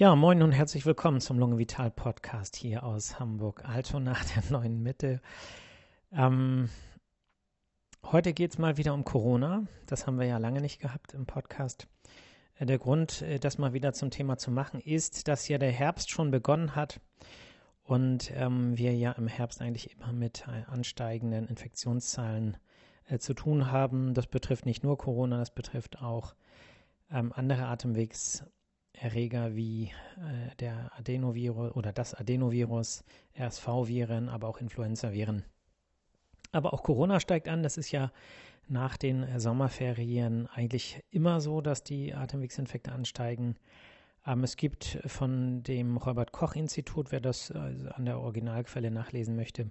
Ja, moin und herzlich willkommen zum Lunge Vital Podcast hier aus Hamburg Altona der neuen Mitte. Ähm, heute geht es mal wieder um Corona. Das haben wir ja lange nicht gehabt im Podcast. Äh, der Grund, äh, das mal wieder zum Thema zu machen, ist, dass ja der Herbst schon begonnen hat und ähm, wir ja im Herbst eigentlich immer mit äh, ansteigenden Infektionszahlen zu tun haben. Das betrifft nicht nur Corona, das betrifft auch ähm, andere Atemwegs- Erreger wie äh, der Adenovirus oder das Adenovirus, RSV-Viren, aber auch Influenza-Viren. Aber auch Corona steigt an. Das ist ja nach den äh, Sommerferien eigentlich immer so, dass die Atemwegsinfekte ansteigen. Ähm, es gibt von dem Robert Koch Institut, wer das äh, an der Originalquelle nachlesen möchte,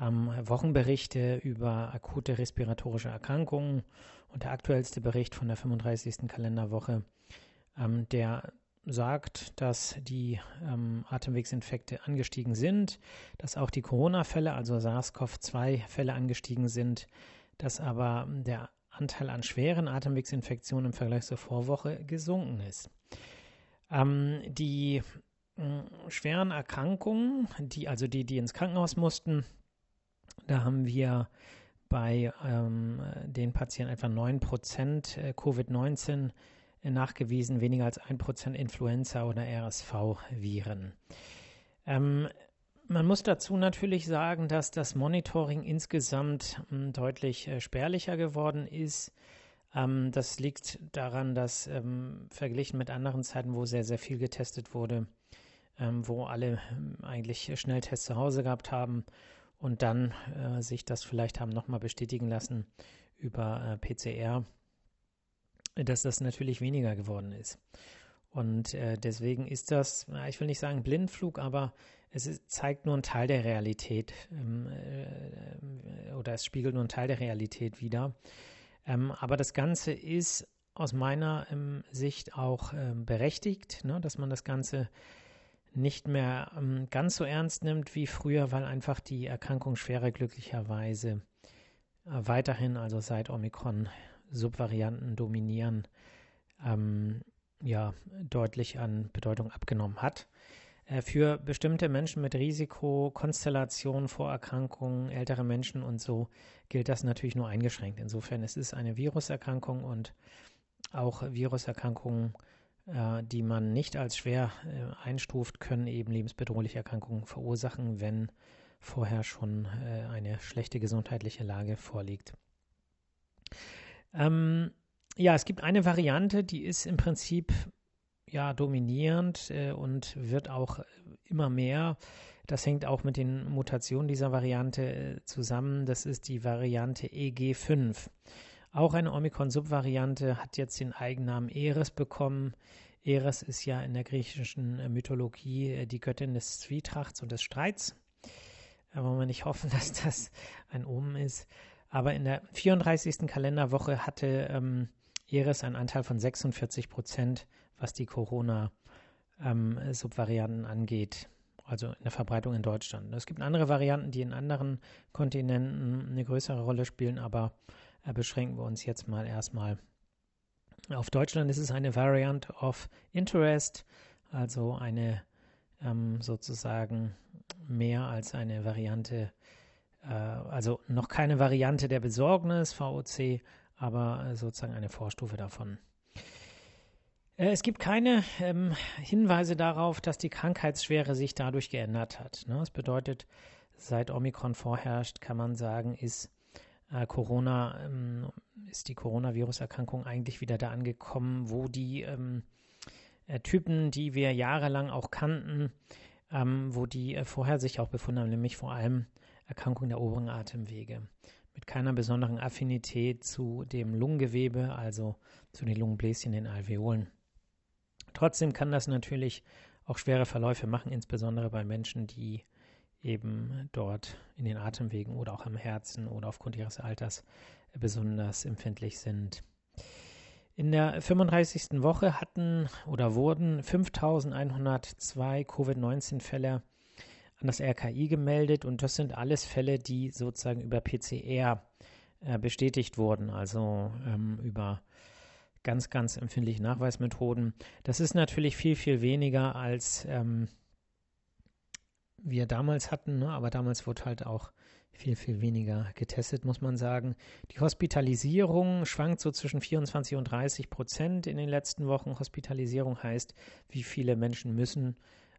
ähm, Wochenberichte über akute respiratorische Erkrankungen. Und der aktuellste Bericht von der 35. Kalenderwoche ähm, der sagt, dass die ähm, Atemwegsinfekte angestiegen sind, dass auch die Corona-Fälle, also SARS-CoV-2-Fälle angestiegen sind, dass aber der Anteil an schweren Atemwegsinfektionen im Vergleich zur Vorwoche gesunken ist. Ähm, die äh, schweren Erkrankungen, die, also die, die ins Krankenhaus mussten, da haben wir bei ähm, den Patienten etwa 9% äh, Covid-19 nachgewiesen weniger als 1% Influenza oder RSV-Viren. Ähm, man muss dazu natürlich sagen, dass das Monitoring insgesamt hm, deutlich äh, spärlicher geworden ist. Ähm, das liegt daran, dass ähm, verglichen mit anderen Zeiten, wo sehr, sehr viel getestet wurde, ähm, wo alle hm, eigentlich Schnelltests zu Hause gehabt haben und dann äh, sich das vielleicht haben nochmal bestätigen lassen über äh, PCR dass das natürlich weniger geworden ist. Und äh, deswegen ist das, ich will nicht sagen Blindflug, aber es ist, zeigt nur einen Teil der Realität ähm, äh, oder es spiegelt nur einen Teil der Realität wider. Ähm, aber das Ganze ist aus meiner ähm, Sicht auch ähm, berechtigt, ne, dass man das Ganze nicht mehr ähm, ganz so ernst nimmt wie früher, weil einfach die Erkrankungsschwere glücklicherweise äh, weiterhin, also seit Omikron, Subvarianten dominieren, ähm, ja, deutlich an Bedeutung abgenommen hat. Äh, für bestimmte Menschen mit Risikokonstellationen, Vorerkrankungen, ältere Menschen und so gilt das natürlich nur eingeschränkt. Insofern es ist eine Viruserkrankung und auch Viruserkrankungen, äh, die man nicht als schwer äh, einstuft, können eben lebensbedrohliche Erkrankungen verursachen, wenn vorher schon äh, eine schlechte gesundheitliche Lage vorliegt. Ähm, ja, es gibt eine Variante, die ist im Prinzip ja dominierend äh, und wird auch immer mehr. Das hängt auch mit den Mutationen dieser Variante äh, zusammen. Das ist die Variante EG5. Auch eine Omikron-Subvariante hat jetzt den Eigennamen Eris bekommen. Eris ist ja in der griechischen äh, Mythologie äh, die Göttin des Zwietrachts und des Streits. Aber man nicht hoffen, dass das ein Omen ist. Aber in der 34. Kalenderwoche hatte ähm, Eris einen Anteil von 46 Prozent, was die Corona-Subvarianten ähm, angeht. Also in der Verbreitung in Deutschland. Es gibt andere Varianten, die in anderen Kontinenten eine größere Rolle spielen, aber äh, beschränken wir uns jetzt mal erstmal auf Deutschland. Es ist eine Variant of Interest, also eine ähm, sozusagen mehr als eine Variante äh, also noch keine Variante der Besorgnis, VOC, aber sozusagen eine Vorstufe davon. Äh, es gibt keine ähm, Hinweise darauf, dass die Krankheitsschwere sich dadurch geändert hat. Ne? Das bedeutet, seit Omikron vorherrscht, kann man sagen, ist äh, Corona, ähm, ist die Coronavirus-Erkrankung eigentlich wieder da angekommen, wo die ähm, äh, Typen, die wir jahrelang auch kannten, ähm, wo die äh, vorher sich auch befunden haben, nämlich vor allem Erkrankung der oberen Atemwege mit keiner besonderen Affinität zu dem Lungengewebe, also zu den Lungenbläschen, den Alveolen. Trotzdem kann das natürlich auch schwere Verläufe machen, insbesondere bei Menschen, die eben dort in den Atemwegen oder auch am Herzen oder aufgrund ihres Alters besonders empfindlich sind. In der 35. Woche hatten oder wurden 5102 Covid-19-Fälle an das RKI gemeldet und das sind alles Fälle, die sozusagen über PCR äh, bestätigt wurden, also ähm, über ganz, ganz empfindliche Nachweismethoden. Das ist natürlich viel, viel weniger als ähm, wir damals hatten, ne? aber damals wurde halt auch viel, viel weniger getestet, muss man sagen. Die Hospitalisierung schwankt so zwischen 24 und 30 Prozent in den letzten Wochen. Hospitalisierung heißt, wie viele Menschen müssen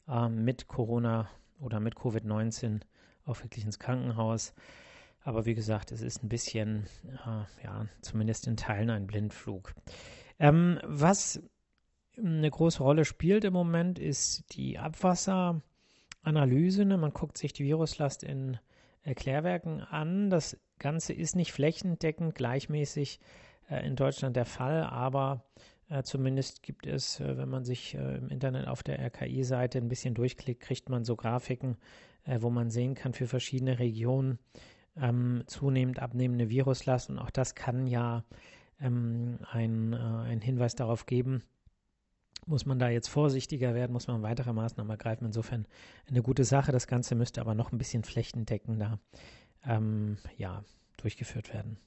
äh, mit Corona oder mit Covid-19 auch wirklich ins Krankenhaus. Aber wie gesagt, es ist ein bisschen, äh, ja, zumindest in Teilen ein Blindflug. Ähm, was eine große Rolle spielt im Moment, ist die Abwasseranalyse. Ne? Man guckt sich die Viruslast in Erklärwerken an. Das Ganze ist nicht flächendeckend gleichmäßig äh, in Deutschland der Fall, aber äh, zumindest gibt es, äh, wenn man sich äh, im Internet auf der RKI-Seite ein bisschen durchklickt, kriegt man so Grafiken, äh, wo man sehen kann für verschiedene Regionen ähm, zunehmend abnehmende Viruslast. Und auch das kann ja ähm, ein, äh, ein Hinweis darauf geben, muss man da jetzt vorsichtiger werden, muss man weitere Maßnahmen ergreifen. Insofern eine gute Sache. Das Ganze müsste aber noch ein bisschen flächendeckender ähm, ja, durchgeführt werden.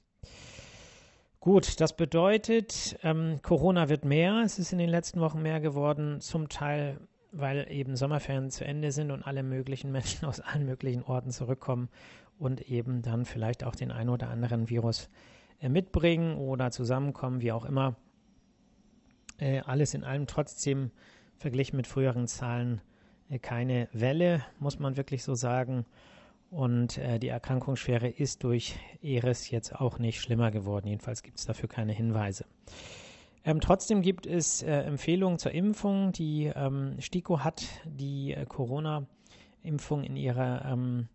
Gut, das bedeutet, ähm, Corona wird mehr. Es ist in den letzten Wochen mehr geworden, zum Teil, weil eben Sommerferien zu Ende sind und alle möglichen Menschen aus allen möglichen Orten zurückkommen und eben dann vielleicht auch den einen oder anderen Virus äh, mitbringen oder zusammenkommen, wie auch immer. Äh, alles in allem trotzdem verglichen mit früheren Zahlen äh, keine Welle, muss man wirklich so sagen. Und äh, die Erkrankungsschwere ist durch ERIS jetzt auch nicht schlimmer geworden. Jedenfalls gibt es dafür keine Hinweise. Ähm, trotzdem gibt es äh, Empfehlungen zur Impfung. Die ähm, STIKO hat die äh, Corona-Impfung in ihrer ähm,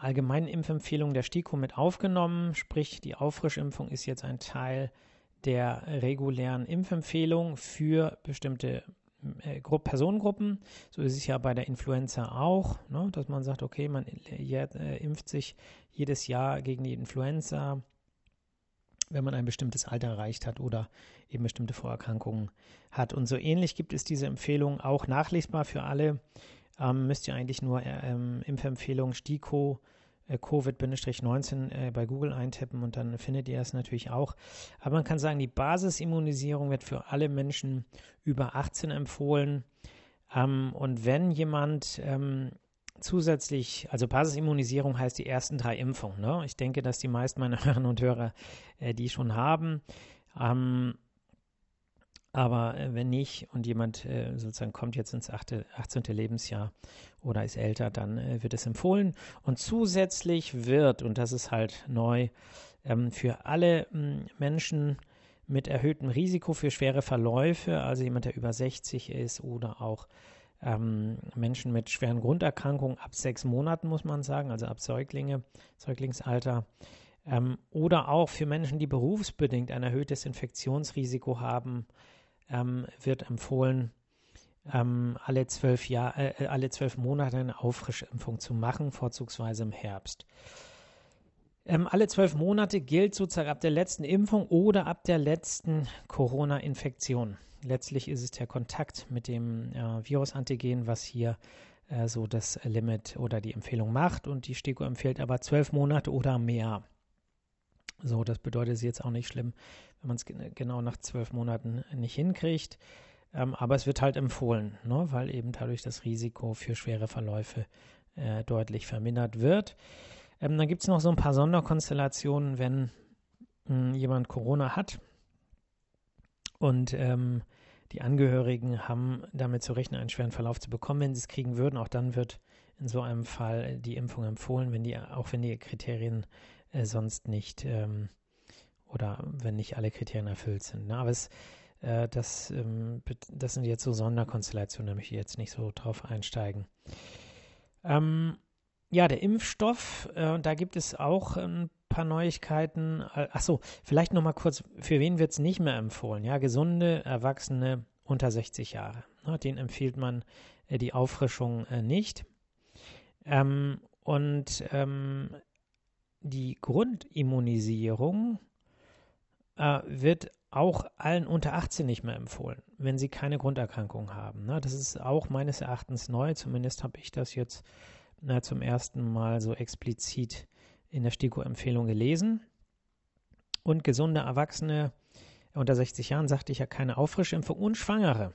allgemeinen Impfempfehlung der STIKO mit aufgenommen. Sprich, die Auffrischimpfung ist jetzt ein Teil der regulären Impfempfehlung für bestimmte Personengruppen. So ist es ja bei der Influenza auch, ne, dass man sagt, okay, man äh, impft sich jedes Jahr gegen die Influenza, wenn man ein bestimmtes Alter erreicht hat oder eben bestimmte Vorerkrankungen hat. Und so ähnlich gibt es diese Empfehlung auch nachlesbar für alle. Ähm, müsst ihr eigentlich nur äh, ähm, Impfempfehlung STIKO äh, Covid-19 äh, bei Google eintippen und dann findet ihr es natürlich auch. Aber man kann sagen, die Basisimmunisierung wird für alle Menschen über 18 empfohlen. Ähm, und wenn jemand ähm, zusätzlich, also Basisimmunisierung heißt die ersten drei Impfungen. Ne? Ich denke, dass die meisten meiner Hörerinnen und Hörer äh, die schon haben. Ähm, aber äh, wenn nicht und jemand äh, sozusagen kommt jetzt ins 8., 18. Lebensjahr oder ist älter, dann äh, wird es empfohlen. Und zusätzlich wird, und das ist halt neu, ähm, für alle hm, Menschen mit erhöhtem Risiko für schwere Verläufe, also jemand, der über 60 ist oder auch ähm, Menschen mit schweren Grunderkrankungen ab sechs Monaten, muss man sagen, also ab Säuglinge, Säuglingsalter, ähm, oder auch für Menschen, die berufsbedingt ein erhöhtes Infektionsrisiko haben, ähm, wird empfohlen, ähm, alle zwölf Jahr, äh, alle zwölf Monate eine Auffrischimpfung zu machen, vorzugsweise im Herbst. Ähm, alle zwölf Monate gilt sozusagen ab der letzten Impfung oder ab der letzten Corona-Infektion. Letztlich ist es der Kontakt mit dem äh, Virusantigen, was hier äh, so das Limit oder die Empfehlung macht. Und die STIKO empfiehlt aber zwölf Monate oder mehr. So, das bedeutet, es ist jetzt auch nicht schlimm, wenn man es genau nach zwölf Monaten nicht hinkriegt. Ähm, aber es wird halt empfohlen, ne, weil eben dadurch das Risiko für schwere Verläufe äh, deutlich vermindert wird. Ähm, dann gibt es noch so ein paar Sonderkonstellationen, wenn mh, hm, jemand Corona hat und ähm, die Angehörigen haben damit zu rechnen, einen schweren Verlauf zu bekommen, wenn sie es kriegen würden. Auch dann wird in so einem Fall die Impfung empfohlen, wenn die, auch wenn die Kriterien äh, sonst nicht ähm, oder wenn nicht alle Kriterien erfüllt sind. Ne? Aber es, äh, das, ähm, das sind jetzt so Sonderkonstellationen, da möchte ich jetzt nicht so drauf einsteigen. Ähm, ja, der Impfstoff, äh, da gibt es auch ein paar Neuigkeiten. Äh, Achso, vielleicht nochmal kurz, für wen wird es nicht mehr empfohlen? Ja, gesunde Erwachsene unter 60 Jahre. Ne, den empfiehlt man äh, die Auffrischung äh, nicht. Ähm, und ähm, die Grundimmunisierung äh, wird auch allen unter 18 nicht mehr empfohlen, wenn sie keine Grunderkrankung haben. Ne? Das ist auch meines Erachtens neu, zumindest habe ich das jetzt na, zum ersten Mal so explizit in der STIKO-Empfehlung gelesen. Und gesunde Erwachsene unter 60 Jahren sagte ich ja keine Auffrischimpfung und Schwangere.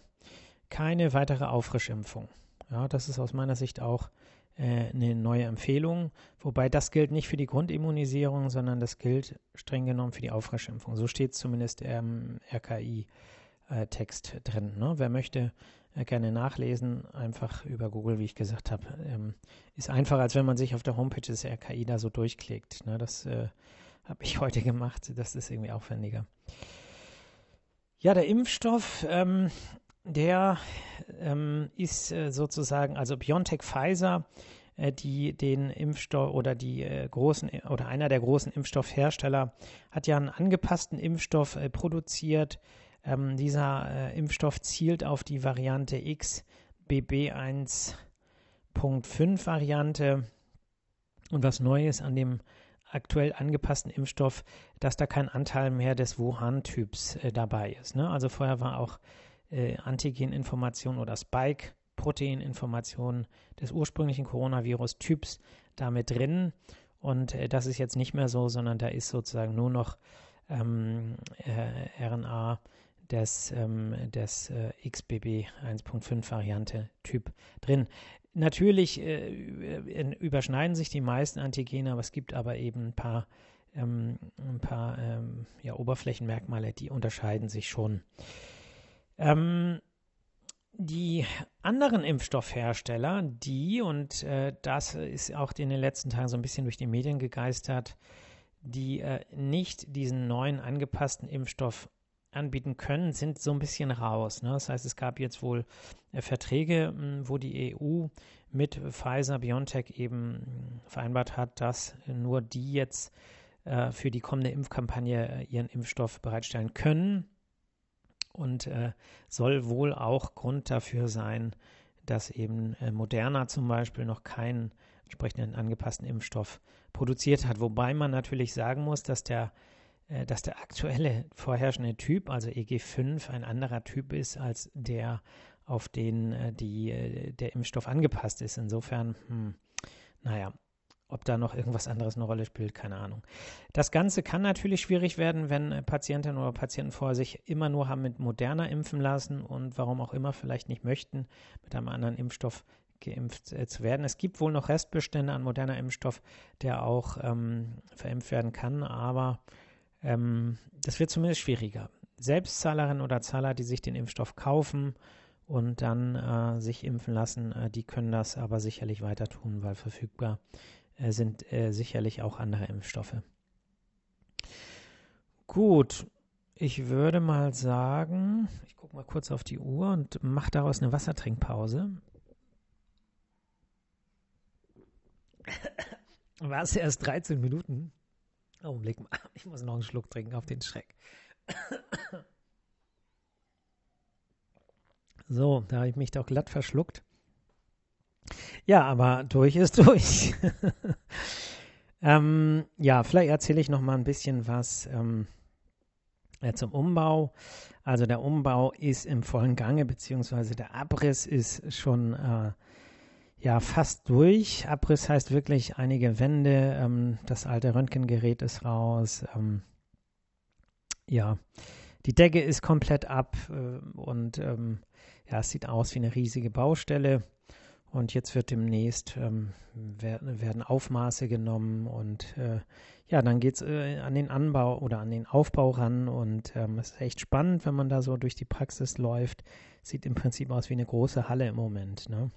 Keine weitere Auffrischimpfung. Ja, das ist aus meiner Sicht auch eine neue Empfehlung. Wobei das gilt nicht für die Grundimmunisierung, sondern das gilt streng genommen für die Auffrischimpfung. So steht es zumindest im RKI-Text äh, drin. Ne? Wer möchte, äh, gerne nachlesen, einfach über Google, wie ich gesagt habe. Ähm, ist einfacher, als wenn man sich auf der Homepage des RKI da so durchklickt. Ne? Das äh, habe ich heute gemacht. Das ist irgendwie aufwendiger. Ja, der Impfstoff, ähm, der ähm, ist äh, sozusagen, also BioNTech Pfizer, äh, die den Impfstoff oder die äh, großen oder einer der großen Impfstoffhersteller hat ja einen angepassten Impfstoff äh, produziert. Ähm, dieser äh, Impfstoff zielt auf die Variante XBB1.5 Variante. Und was neu ist an dem aktuell angepassten Impfstoff, dass da kein Anteil mehr des Wuhan-Typs äh, dabei ist. Ne? Also vorher war auch äh, Antigeninformation oder Spike-Proteininformation des ursprünglichen Coronavirus-Typs damit drin. Und äh, das ist jetzt nicht mehr so, sondern da ist sozusagen nur noch ähm, äh, RNA des, ähm, des äh, XBB 1.5 Variante Typ drin. Natürlich äh, überschneiden sich die meisten Antigene, aber es gibt aber eben ein paar, ähm, ein paar ähm, ja, Oberflächenmerkmale, die unterscheiden sich schon. Ähm, die anderen Impfstoffhersteller, die, und äh, das ist auch in den letzten Tagen so ein bisschen durch die Medien gegeistert, die äh, nicht diesen neuen angepassten Impfstoff anbieten können, sind so ein bisschen raus. Ne? Das heißt, es gab jetzt wohl äh, Verträge, mh, wo die EU mit Pfizer BioNTech eben vereinbart hat, dass nur die jetzt äh, für die kommende Impfkampagne äh, ihren Impfstoff bereitstellen können. Und äh, soll wohl auch Grund dafür sein, dass eben äh, Moderna zum Beispiel noch keinen entsprechenden angepassten Impfstoff produziert hat. Wobei man natürlich sagen muss, dass der äh, dass der aktuelle vorherrschende Typ, also EG5, ein anderer Typ ist als der, auf den äh, die, äh, der Impfstoff angepasst ist. Insofern, hm, naja, ob da noch irgendwas anderes eine Rolle spielt, keine Ahnung. Das Ganze kann natürlich schwierig werden, wenn Patientinnen oder Patienten vorher sich immer nur haben mit Moderna impfen lassen und warum auch immer vielleicht nicht möchten, mit einem anderen Impfstoff geimpft äh, zu werden. Es gibt wohl noch Restbestände an moderner Impfstoff, der auch ähm, verimpft werden kann, aber ähm, das wird zumindest schwieriger. Selbstzahlerinnen oder Zahler, die sich den Impfstoff kaufen und dann äh, sich impfen lassen, äh, die können das aber sicherlich weiter tun, weil verfügbar äh, sind äh, sicherlich auch andere Impfstoffe. Gut, ich würde mal sagen, ich gucke mal kurz auf die Uhr und mache daraus eine Wassertrinkpause. War es erst 13 Minuten? Augenblick mal, ich muss noch einen Schluck trinken auf den Schreck. So, da habe ich mich doch glatt verschluckt. Ja, aber durch ist durch. ähm, ja, vielleicht erzähle ich noch mal ein bisschen was ähm, äh, zum Umbau. Also der Umbau ist im vollen Gange, beziehungsweise der Abriss ist schon äh, ja fast durch. Abriss heißt wirklich einige Wände, ähm, das alte Röntgengerät ist raus. Ähm, ja, die Decke ist komplett ab äh, und ähm, ja, es sieht aus wie eine riesige Baustelle. Und jetzt wird demnächst ähm, werden, werden, Aufmaße genommen und äh, ja, dann geht es äh, an den Anbau oder an den Aufbau ran und ähm, es ist echt spannend, wenn man da so durch die Praxis läuft. Sieht im Prinzip aus wie eine große Halle im Moment. Ne?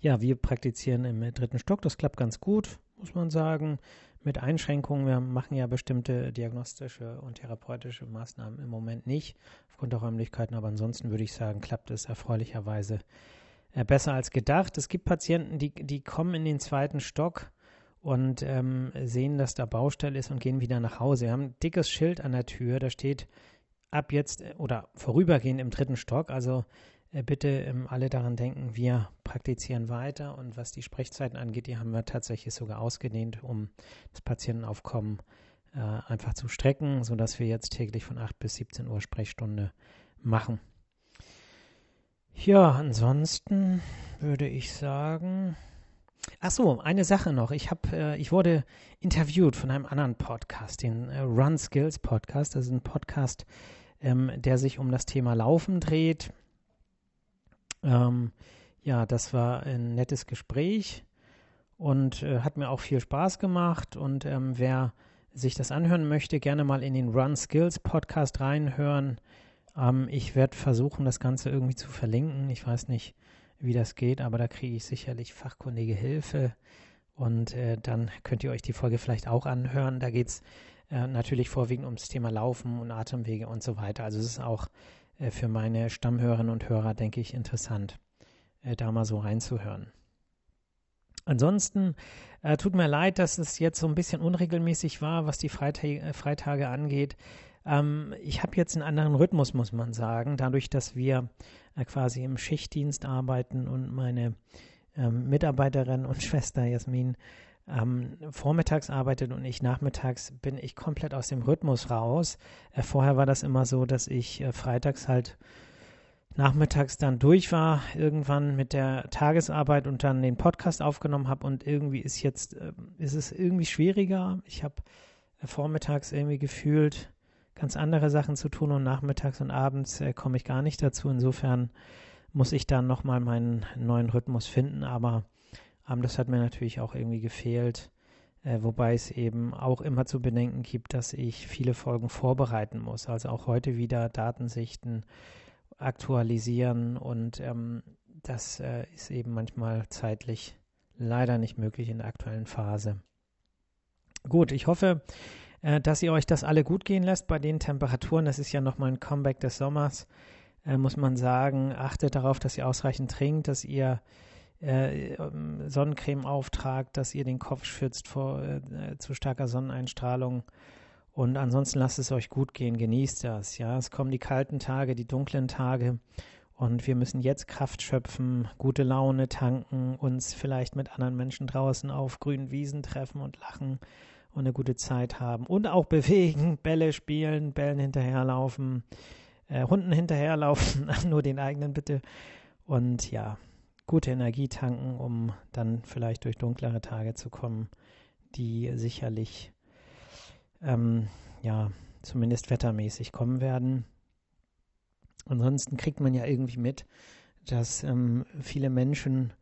Ja, wir praktizieren im dritten Stock. Das klappt ganz gut, muss man sagen. Mit Einschränkungen. Wir machen ja bestimmte diagnostische und therapeutische Maßnahmen im Moment nicht, aufgrund der Räumlichkeiten. Aber ansonsten würde ich sagen, klappt es erfreulicherweise äh, besser als gedacht. Es gibt Patienten, die, die kommen in den zweiten Stock und ähm, sehen, dass da Baustelle ist und gehen wieder nach Hause. Wir haben ein dickes Schild an der Tür, da steht ab jetzt äh, oder vorübergehend im dritten Stock. Also äh, bitte ähm, alle daran denken, wir praktizieren weiter und was die Sprechzeiten angeht, die haben wir tatsächlich sogar ausgedehnt, um das Patientenaufkommen äh, einfach zu strecken, sodass wir jetzt täglich von 8 bis 17 Uhr Sprechstunde machen. Ja, ansonsten würde ich sagen, Ach so, eine Sache noch. Ich habe, äh, ich wurde interviewt von einem anderen Podcast, den äh, Run Skills Podcast. Das ist ein Podcast, ähm, der sich um das Thema Laufen dreht. Ähm, ja, das war ein nettes Gespräch und äh, hat mir auch viel Spaß gemacht. Und ähm, wer sich das anhören möchte, gerne mal in den Run Skills Podcast reinhören. Ähm, ich werde versuchen, das Ganze irgendwie zu verlinken. Ich weiß nicht, wie das geht, aber da kriege ich sicherlich fachkundige Hilfe. Und äh, dann könnt ihr euch die Folge vielleicht auch anhören. Da geht es äh, natürlich vorwiegend ums Thema Laufen und Atemwege und so weiter. Also es ist auch äh, für meine Stammhörerinnen und Hörer, denke ich, interessant, äh, da mal so reinzuhören. Ansonsten äh, tut mir leid, dass es jetzt so ein bisschen unregelmäßig war, was die Freita äh, Freitage angeht. Ähm, ich habe jetzt einen anderen Rhythmus, muss man sagen, dadurch, dass wir äh, quasi im Schichtdienst arbeiten und meine ähm, Mitarbeiterin und Schwester Jasmin ähm, vormittags arbeitet und ich nachmittags, bin ich komplett aus dem Rhythmus raus. Äh, vorher war das immer so, dass ich äh, freitags halt nachmittags dann durch war, irgendwann mit der Tagesarbeit und dann den Podcast aufgenommen habe und irgendwie ist jetzt, äh, ist es irgendwie schwieriger. Ich habe äh, vormittags irgendwie gefühlt ganz andere Sachen zu tun und nachmittags und abends äh, komme ich gar nicht dazu. Insofern muss ich dann nochmal meinen neuen Rhythmus finden, aber ähm, das hat mir natürlich auch irgendwie gefehlt. Äh, wobei es eben auch immer zu bedenken gibt, dass ich viele Folgen vorbereiten muss. Also auch heute wieder Datensichten aktualisieren und ähm, das äh, ist eben manchmal zeitlich leider nicht möglich in der aktuellen Phase. Gut, ich hoffe, äh, dass ihr euch das alle gut gehen lässt bei den Temperaturen. Das ist ja nochmal ein Comeback des Sommers, äh, muss man sagen. Achtet darauf, dass ihr ausreichend trinkt, dass ihr äh, ähm, Sonnencreme auftragt, dass ihr den Kopf schützt vor äh, zu starker Sonneneinstrahlung und ansonsten lasst es euch gut gehen, genießt das. Ja, es kommen die kalten Tage, die dunklen Tage. Und wir müssen jetzt Kraft schöpfen, gute Laune tanken, uns vielleicht mit anderen Menschen draußen auf grünen Wiesen treffen und lachen und eine gute Zeit haben. Und auch bewegen, Bälle spielen, Bällen hinterherlaufen, äh, Hunden hinterherlaufen, nur den eigenen bitte. Und ja, gute Energie tanken, um dann vielleicht durch dunklere Tage zu kommen, die sicherlich ähm, ja, zumindest wettermäßig kommen werden. Ansonsten kriegt man ja irgendwie mit, dass ähm, viele Menschen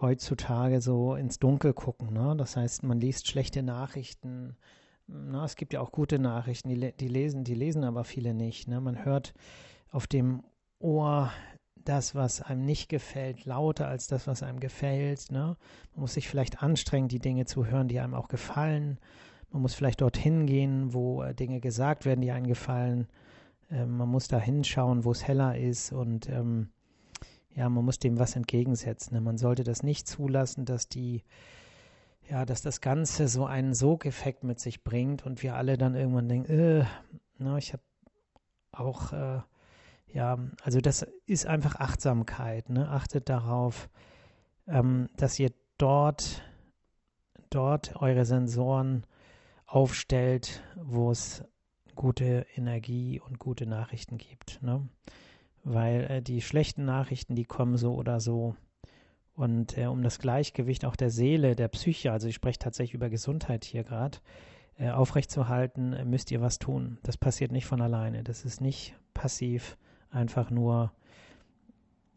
heutzutage so ins Dunkel gucken. Ne? Das heißt, man liest schlechte Nachrichten. Na, es gibt ja auch gute Nachrichten, die, die, lesen, die lesen aber viele nicht. Ne? Man hört auf dem Ohr das, was einem nicht gefällt, lauter als das, was einem gefällt. Ne? Man muss sich vielleicht anstrengen, die Dinge zu hören, die einem auch gefallen. Man muss vielleicht dorthin gehen, wo äh, Dinge gesagt werden, die einem gefallen. Ähm, man muss da hinschauen, wo es heller ist und ähm, ja, man muss dem was entgegensetzen. Man sollte das nicht zulassen, dass die, ja, dass das Ganze so einen Sogeffekt mit sich bringt und wir alle dann irgendwann denken, äh, na, ich habe auch, äh, ja, also das ist einfach Achtsamkeit. Ne? Achtet darauf, ähm, dass ihr dort, dort eure Sensoren aufstellt, wo es gute Energie und gute Nachrichten gibt. Ne? Weil äh, die schlechten Nachrichten, die kommen so oder so. Und äh, um das Gleichgewicht auch der Seele, der Psyche, also ich spreche tatsächlich über Gesundheit hier gerade, äh, aufrechtzuerhalten, äh, müsst ihr was tun. Das passiert nicht von alleine. Das ist nicht passiv, einfach nur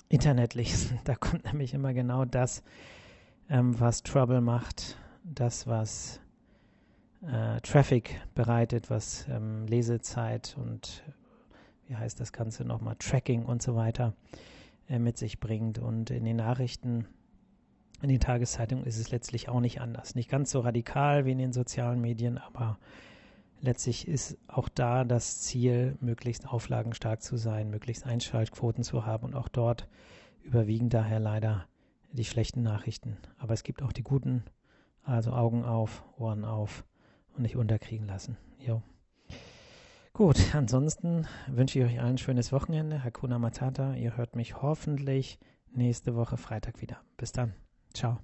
Internet lesen. Da kommt nämlich immer genau das, ähm, was Trouble macht, das, was äh, Traffic bereitet, was ähm, Lesezeit und wie heißt das Ganze nochmal, Tracking und so weiter äh, mit sich bringt. Und in den Nachrichten, in den Tageszeitungen ist es letztlich auch nicht anders. Nicht ganz so radikal wie in den sozialen Medien, aber letztlich ist auch da das Ziel, möglichst auflagenstark zu sein, möglichst Einschaltquoten zu haben und auch dort überwiegen daher leider die schlechten Nachrichten. Aber es gibt auch die guten, also Augen auf, Ohren auf und nicht unterkriegen lassen. Jo. Gut, ansonsten wünsche ich euch allen ein schönes Wochenende. Hakuna Matata. Ihr hört mich hoffentlich nächste Woche Freitag wieder. Bis dann. Ciao.